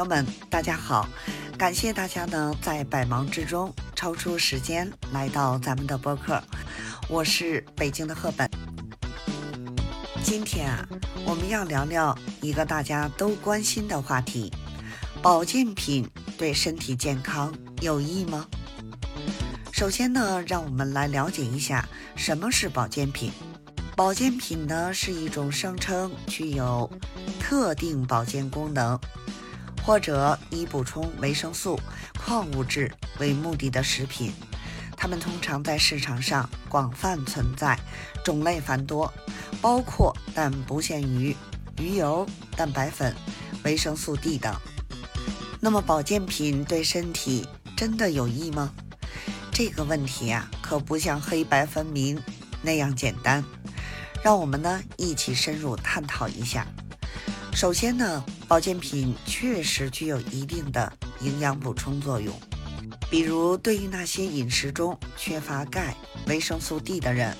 朋友们，大家好！感谢大家呢在百忙之中抽出时间来到咱们的播客，我是北京的赫本。今天啊，我们要聊聊一个大家都关心的话题：保健品对身体健康有益吗？首先呢，让我们来了解一下什么是保健品。保健品呢是一种声称具有特定保健功能。或者以补充维生素、矿物质为目的的食品，它们通常在市场上广泛存在，种类繁多，包括但不限于鱼油、蛋白粉、维生素 D 等。那么，保健品对身体真的有益吗？这个问题啊，可不像黑白分明那样简单。让我们呢一起深入探讨一下。首先呢，保健品确实具有一定的营养补充作用，比如对于那些饮食中缺乏钙、维生素 D 的人，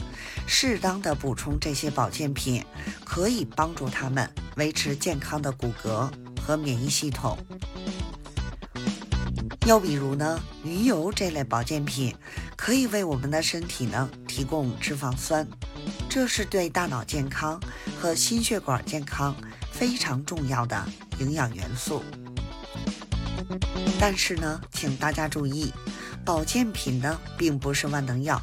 适当的补充这些保健品，可以帮助他们维持健康的骨骼和免疫系统。又比如呢，鱼油这类保健品可以为我们的身体呢提供脂肪酸，这是对大脑健康和心血管健康。非常重要的营养元素，但是呢，请大家注意，保健品呢并不是万能药。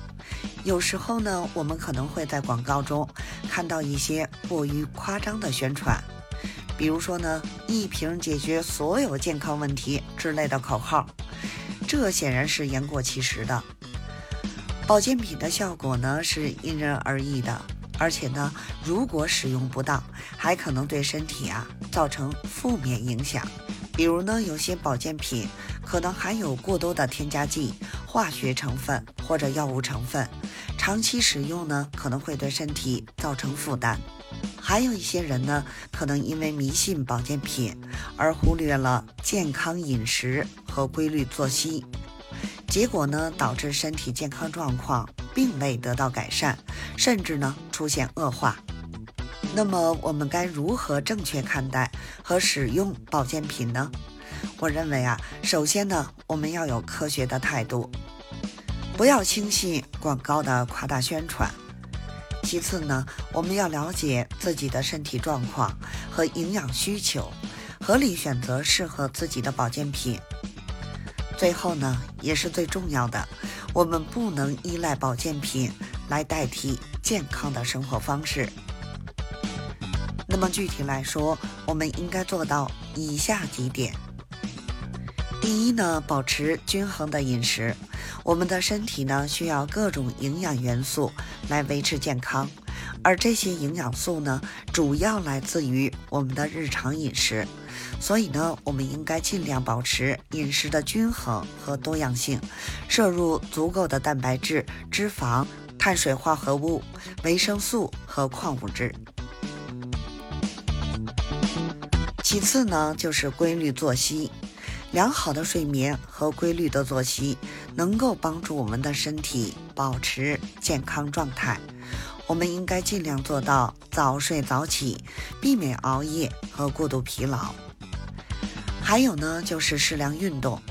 有时候呢，我们可能会在广告中看到一些过于夸张的宣传，比如说呢，一瓶解决所有健康问题之类的口号，这显然是言过其实的。保健品的效果呢是因人而异的。而且呢，如果使用不当，还可能对身体啊造成负面影响。比如呢，有些保健品可能含有过多的添加剂、化学成分或者药物成分，长期使用呢可能会对身体造成负担。还有一些人呢，可能因为迷信保健品而忽略了健康饮食和规律作息，结果呢导致身体健康状况。并未得到改善，甚至呢出现恶化。那么我们该如何正确看待和使用保健品呢？我认为啊，首先呢，我们要有科学的态度，不要轻信广告的夸大宣传。其次呢，我们要了解自己的身体状况和营养需求，合理选择适合自己的保健品。最后呢，也是最重要的。我们不能依赖保健品来代替健康的生活方式。那么具体来说，我们应该做到以下几点：第一呢，保持均衡的饮食。我们的身体呢，需要各种营养元素来维持健康。而这些营养素呢，主要来自于我们的日常饮食，所以呢，我们应该尽量保持饮食的均衡和多样性，摄入足够的蛋白质、脂肪、碳水化合物、维生素和矿物质。其次呢，就是规律作息，良好的睡眠和规律的作息能够帮助我们的身体保持健康状态。我们应该尽量做到早睡早起，避免熬夜和过度疲劳。还有呢，就是适量运动。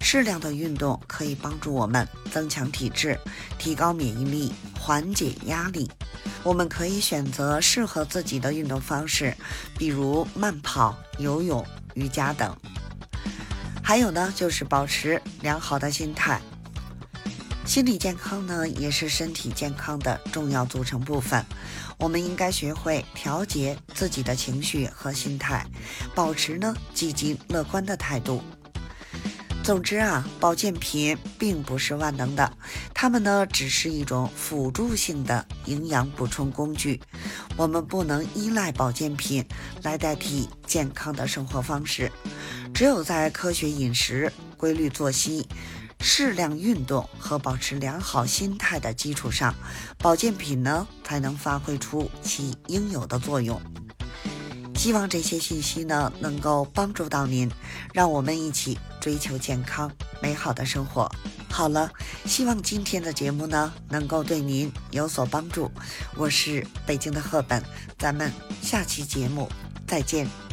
适量的运动可以帮助我们增强体质，提高免疫力，缓解压力。我们可以选择适合自己的运动方式，比如慢跑、游泳、瑜伽等。还有呢，就是保持良好的心态。心理健康呢，也是身体健康的重要组成部分。我们应该学会调节自己的情绪和心态，保持呢积极乐观的态度。总之啊，保健品并不是万能的，它们呢只是一种辅助性的营养补充工具。我们不能依赖保健品来代替健康的生活方式，只有在科学饮食、规律作息。适量运动和保持良好心态的基础上，保健品呢才能发挥出其应有的作用。希望这些信息呢能够帮助到您，让我们一起追求健康美好的生活。好了，希望今天的节目呢能够对您有所帮助。我是北京的赫本，咱们下期节目再见。